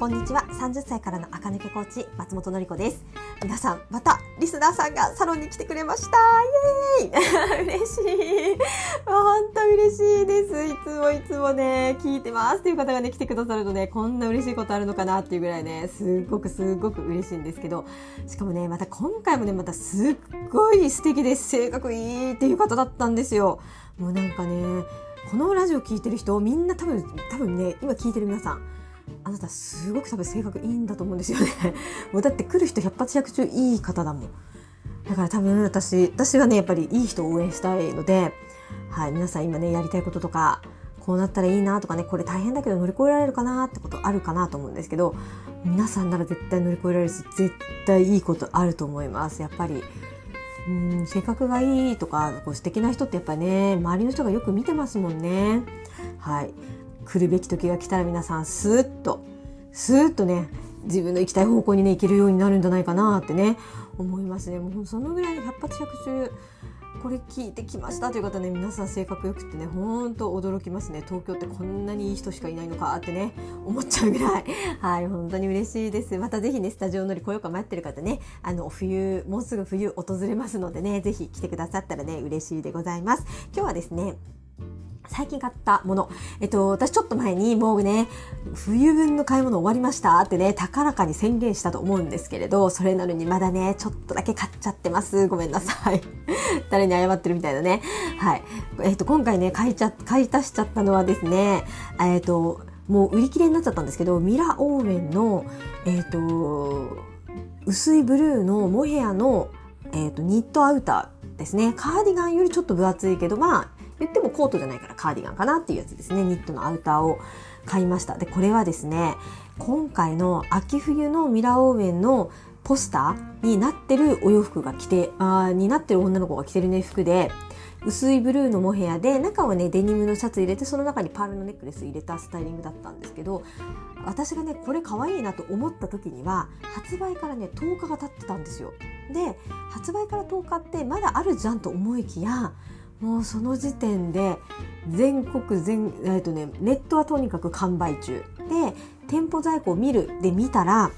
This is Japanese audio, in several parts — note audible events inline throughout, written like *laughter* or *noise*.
こんにちは。30歳からの赤抜けコーチ松本の子です。皆さんまたリスナーさんがサロンに来てくれました。イエーイ。*laughs* 嬉しい。本当嬉しいです。いつもいつもね聞いてます。っていう方がね来てくださるとねこんな嬉しいことあるのかなっていうぐらいねすっごくすっごく嬉しいんですけど。しかもねまた今回もねまたすっごい素敵です性格いいっていう方だったんですよ。もうなんかねこのラジオ聞いてる人みんな多分多分ね今聞いてる皆さんあなたすごく多分性格いいんだと思うんですよね。*laughs* もうだって来る人100発100中いい方だもん。だから多分私私はねやっぱりいい人を応援したいので、はい、皆さん今ねやりたいこととかこうなったらいいなとかねこれ大変だけど乗り越えられるかなってことあるかなと思うんですけど皆さんなら絶対乗り越えられるし絶対いいことあると思います。やっぱりうん性格がいいとかこう素敵な人ってやっぱね周りの人がよく見てますもんね。はい。来るべき時が来たら皆さんスーッとスーッとね自分の行きたい方向にね行けるようになるんじゃないかなってね思いますね。もうそのぐらい百発百中これ聞いてきましたという方ね皆さん性格よくってねほんと驚きますね。東京ってこんなにいい人しかいないのかってね思っちゃうぐらい。*laughs* はい本当に嬉しいです。またぜひねスタジオ乗り来ようか迷ってる方ねあの冬もうすぐ冬訪れますのでねぜひ来てくださったらね嬉しいでございます。今日はですね最近買ったもの。えっと、私ちょっと前にもうね、冬分の買い物終わりましたってね、高らかに宣言したと思うんですけれど、それなのにまだね、ちょっとだけ買っちゃってます。ごめんなさい。*laughs* 誰に謝ってるみたいなね。はい。えっと、今回ね、買いちゃ、買い足しちゃったのはですね、えっと、もう売り切れになっちゃったんですけど、ミラオーウェンの、えっと、薄いブルーのモヘアの、えっと、ニットアウターですね。カーディガンよりちょっと分厚いけど、まあ、言ってもコートじゃないからカーディガンかなっていうやつですね。ニットのアウターを買いました。で、これはですね、今回の秋冬のミラーオーウェンのポスターになってるお洋服が着て、あになってる女の子が着てるね、服で、薄いブルーのモヘアで中はねデニムのシャツ入れてその中にパールのネックレス入れたスタイリングだったんですけど私がねこれ可愛いなと思った時には発売からね10日が経ってたんですよで発売から10日ってまだあるじゃんと思いきやもうその時点で全国全、えっとね、ネットはとにかく完売中。で店舗在庫を見るで見たら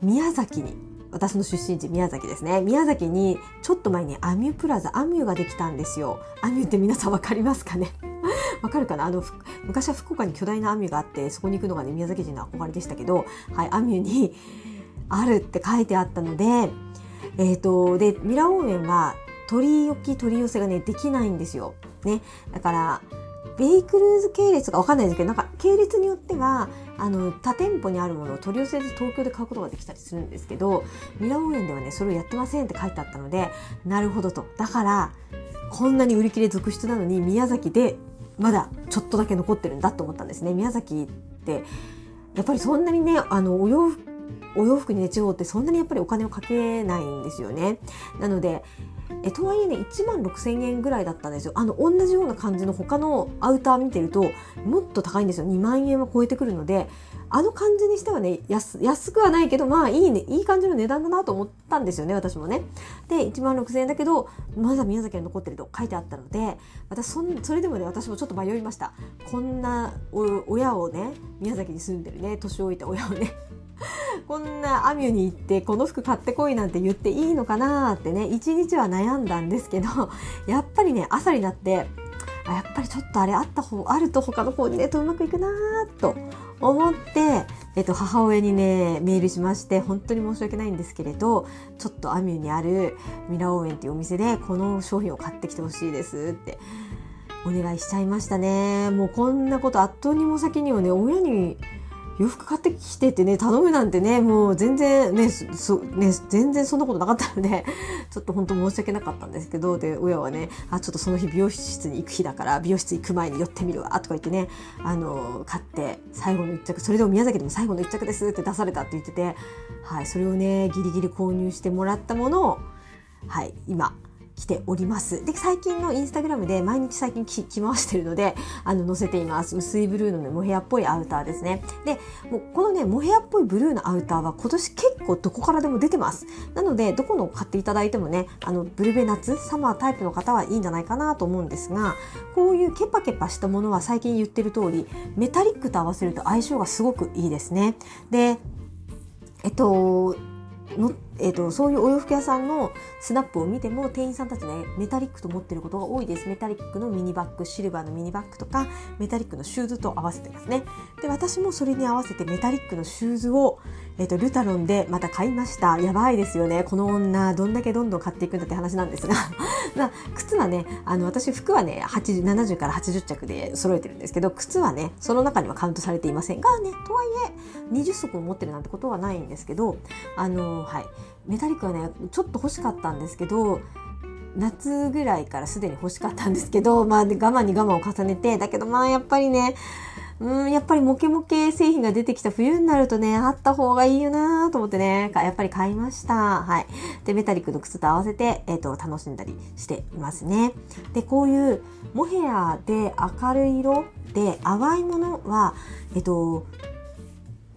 宮崎に私の出身地宮崎ですね。宮崎にちょっと前にアミュプラザアミュができたんですよ。アミュって皆さん分かりますかね？*laughs* わかるかな？あの昔は福岡に巨大なアミュがあってそこに行くのがね宮崎人の憧れでしたけど、はい、アミュにあるって書いてあったのでえっ、ー、とでミラオーメンは取り置き取り寄せがねできないんですよ。ね、だからベイクルーズ系列がわかんないですけどなんか系列によってはあの他店舗にあるものを取り寄せで東京で買うことができたりするんですけどミラーオ園ではねそれをやってませんって書いてあったのでなるほどと。だからこんなに売り切れ続出なのに宮崎でまだちょっとだけ残ってるんだと思ったんですね。宮崎ってやっぱりそんなにねあのお洋服お洋服にね地方ってそんなにやっぱりお金をかけないんですよね。なのでえとはいえね1万6000円ぐらいだったんですよ。あの同じような感じの他のアウター見てるともっと高いんですよ。2万円は超えてくるのであの感じにしてはね安安くはないけどまあいいねいい感じの値段だなと思ったんですよね私もね。で1万6000円だけどまだ宮崎に残ってると書いてあったので私そんそれでもね私もちょっと迷いました。こんな親をね宮崎に住んでるね年老いた親をね。*laughs* こんなアミュに行ってこの服買ってこいなんて言っていいのかなってね一日は悩んだんですけど *laughs* やっぱりね朝になってあやっぱりちょっとあれあった方あると他のコーディネートうまくいくなと思って、えっと、母親にねメールしまして本当に申し訳ないんですけれどちょっとアミュにあるミラオーエンっていうお店でこの商品を買ってきてほしいですってお願いしちゃいましたね。もうこんなこと後にも先にもね親に洋服買ってきてってね、頼むなんてね、もう全然ね、そ、ね、全然そんなことなかったので、*laughs* ちょっと本当申し訳なかったんですけど、で、親はね、あ、ちょっとその日美容室に行く日だから、美容室行く前に寄ってみるわ、とか言ってね、あの、買って、最後の一着、それでも宮崎でも最後の一着ですって出されたって言ってて、はい、それをね、ギリギリ購入してもらったものを、はい、今、着ております。で最近のインスタグラムで毎日最近着回してるのであの載せています。薄いブルーの、ね、モヘアっぽいアウターですね。でもうこのねモヘアっぽいブルーのアウターは今年結構どこからでも出てます。なのでどこの買っていただいてもねあのブルベ夏サマータイプの方はいいんじゃないかなと思うんですがこういうケパケパしたものは最近言ってる通りメタリックと合わせると相性がすごくいいですね。でえっとのえーと、そういうお洋服屋さんのスナップを見ても店員さんたちねメタリックと持ってることが多いです。メタリックのミニバッグシルバーのミニバッグとかメタリックのシューズと合わせてますね。で私もそれに合わせてメタリックのシューズを、えーと、ルタロンでまた買いました。やばいですよね。この女どんだけどんどん買っていくんだって話なんですが。*laughs* まあ、靴はねあの私服はね80 70から80着で揃えてるんですけど靴はねその中にはカウントされていません。がねとはいえ20足を持ってるなんてことはないんですけどあのはい。メタリックはねちょっと欲しかったんですけど夏ぐらいからすでに欲しかったんですけど、まあ、我慢に我慢を重ねてだけどまあやっぱりねうんやっぱりモケモケ製品が出てきた冬になるとねあった方がいいよなと思ってねやっぱり買いました。はい。でメタリックの靴と合わせて、えーと、楽しんだりしていますね。でこういうモヘアで明るい色で淡いものはえっ、ー、と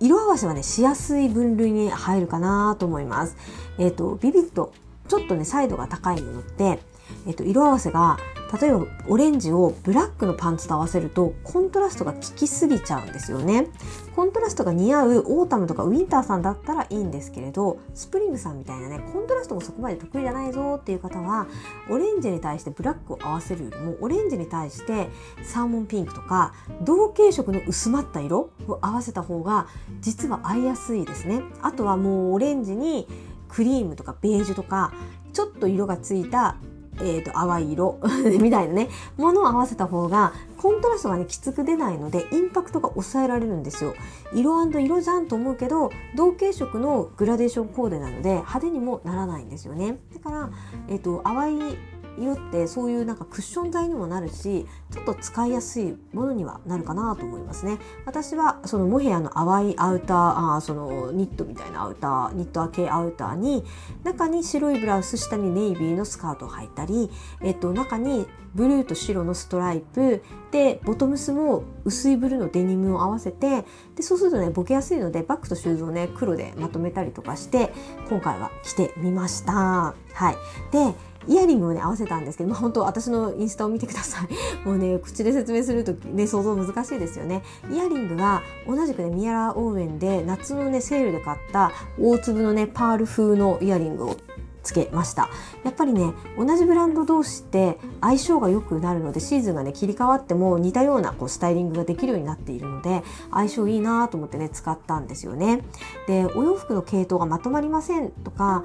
色合わせはねしやすい分類に入るかなと思います。えっ、ー、とビビッドちょっとね彩度が高いものって、えっ、ー、と色合わせが例えばオレンジをブラックのパンツと合わせるとコントラストが効きすぎちゃうんですよね。コントラストが似合うオータムとかウィンターさんだったらいいんですけれどスプリングさんみたいなねコントラストもそこまで得意じゃないぞっていう方はオレンジに対してブラックを合わせるよりもオレンジに対してサーモンピンクとか同系色の薄まった色を合わせた方が実は合いやすいですね。あとはもうオレンジにクリームとかベージュとかちょっと色がついたえーと、淡い色。*laughs* みたいなね。ものを合わせた方がコントラストがねきつく出ないのでインパクトが抑えられるんですよ。色色じゃんと思うけど同系色のグラデーションコーデなので派手にもならないんですよね。だから、えーと淡い色ってそういうなんかクッション材にもなるしちょっと使いやすいものにはなるかなと思いますね私はそのモヘアの淡いアウターあそのニットみたいなアウターニット系アウターに中に白いブラウス下にネイビーのスカートを履いたり、えっと、中にブルーと白のストライプでボトムスも薄いブルーのデニムを合わせてでそうするとねボケやすいのでバッグとシューズをね黒でまとめたりとかして今回は着てみました。はい、でイヤリングをね合わせたんですけど、まあ、本当私のインスタを見てください。*laughs* もうね口で説明するとね想像難しいですよね。イヤリングは同じくねミアラーオーウェンで夏のねセールで買った大粒のねパール風のイヤリングをつけました。やっぱりね同じブランド同士って相性が良くなるのでシーズンがね切り替わっても似たようなこうスタイリングができるようになっているので相性いいなと思ってね使ったんですよね。でお洋服の系統がまとまりませんとか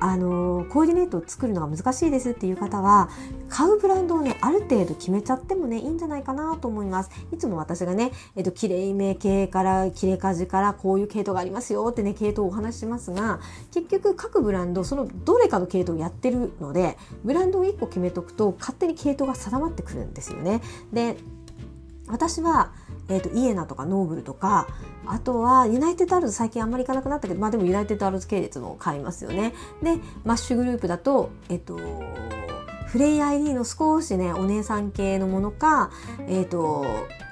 あのコーディネートを作るのが難しいですっていう方は買うブランドをねある程度決めちゃってもねいいんじゃないかなと思います。いつも私がね、えっと、綺麗め系から切れ味からこういう系統がありますよってね系統をお話ししますが結局各ブランドそのどれかの系統をやってるのでブランドを1個決めとくと勝手に系統が定まってくるんですよね。で私はえーと、イエナとかノーブルとかあとはユナイテッドアローズ最近あんまり行かなくなったけどまあでもユナイテッドアローズ系列も買いますよね。でマッシュグループだとえっ、ー、とフレイ ID の少しねお姉さん系のものかえっ、ー、と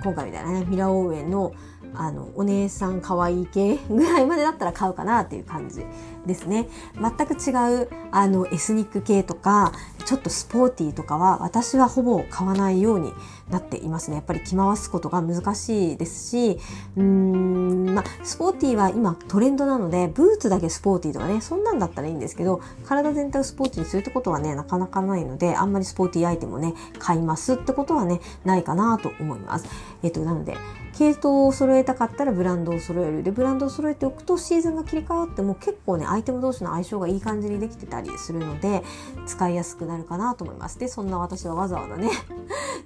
今回みたいなねミラオーウェンのあのお姉さん可愛い系ぐらいまでだったら買うかなっていう感じですね。全く違うあのエスニック系とかちょっとスポーティーとかは私はほぼ買わないようになっていますね。やっぱり着回すことが難しいですしうーんまあスポーティーは今トレンドなのでブーツだけスポーティーとかねそんなんだったらいいんですけど体全体をスポーティーにするってことはねなかなかないのでであんまりスポーティーアイテムをね買いますってことはねないかなと思います。えっとなので系統を揃えたかったらブランドを揃える。でブランドを揃えておくとシーズンが切り替わっても結構ねアイテム同士の相性がいい感じにできてたりするので使いやすくなるかなと思います。でそんな私はわざわざね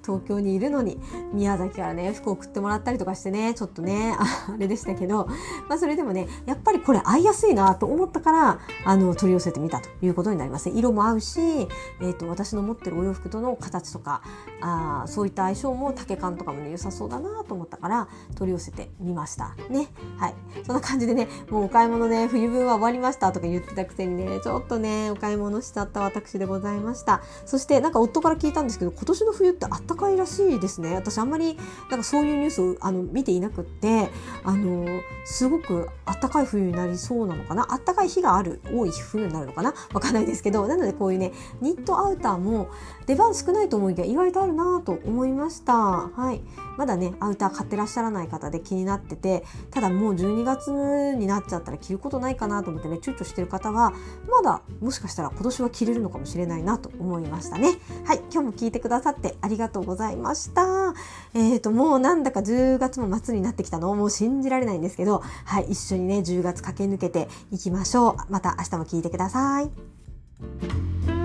東京にいるのに宮崎からね服を送ってもらったりとかしてねちょっとね *laughs* あれでしたけど、まあ、それでもねやっぱりこれ合いやすいなと思ったからあの取り寄せてみたということになります。ね色も合うし、えーと、私の持ってるお洋服との形とかあそういった相性も丈感とかもね良さそうだなと思ったから取り寄せてみましたね。はい。そんな感じでねもうお買い物ね冬分は終わりましたとか言ってたくせにね、ちょっとね、お買い物しちゃった私でございました。そしてなんか夫から聞いたんですけど、今年の冬ってあったかいらしいですね。私あんまりなんかそういうニュースをあの見ていなくって、あの、すごくあったかい冬になりそうなのかな？あったかい日がある、多い冬になるのかな？わかんないですけど、なのでこういうね、ニットアウターも出番少ないと思いきや意外とあるなと思いました。はい。まだね、アウター買ってらっしゃらない方で気になってて、ただもう12月になっちゃったら着ることないかなと思ってね、躊躇してる方は、まだもしかしたら今年は着れるのかもしれないなと思いましたね。はい。今日も聞いてくださってありがとうございました。えっ、ー、と、もうなんだか10月も末になってきたの？もう信じられないんですけどど、はい。一緒にね、10月駆け抜けていきましょう。また明日も聞いてください。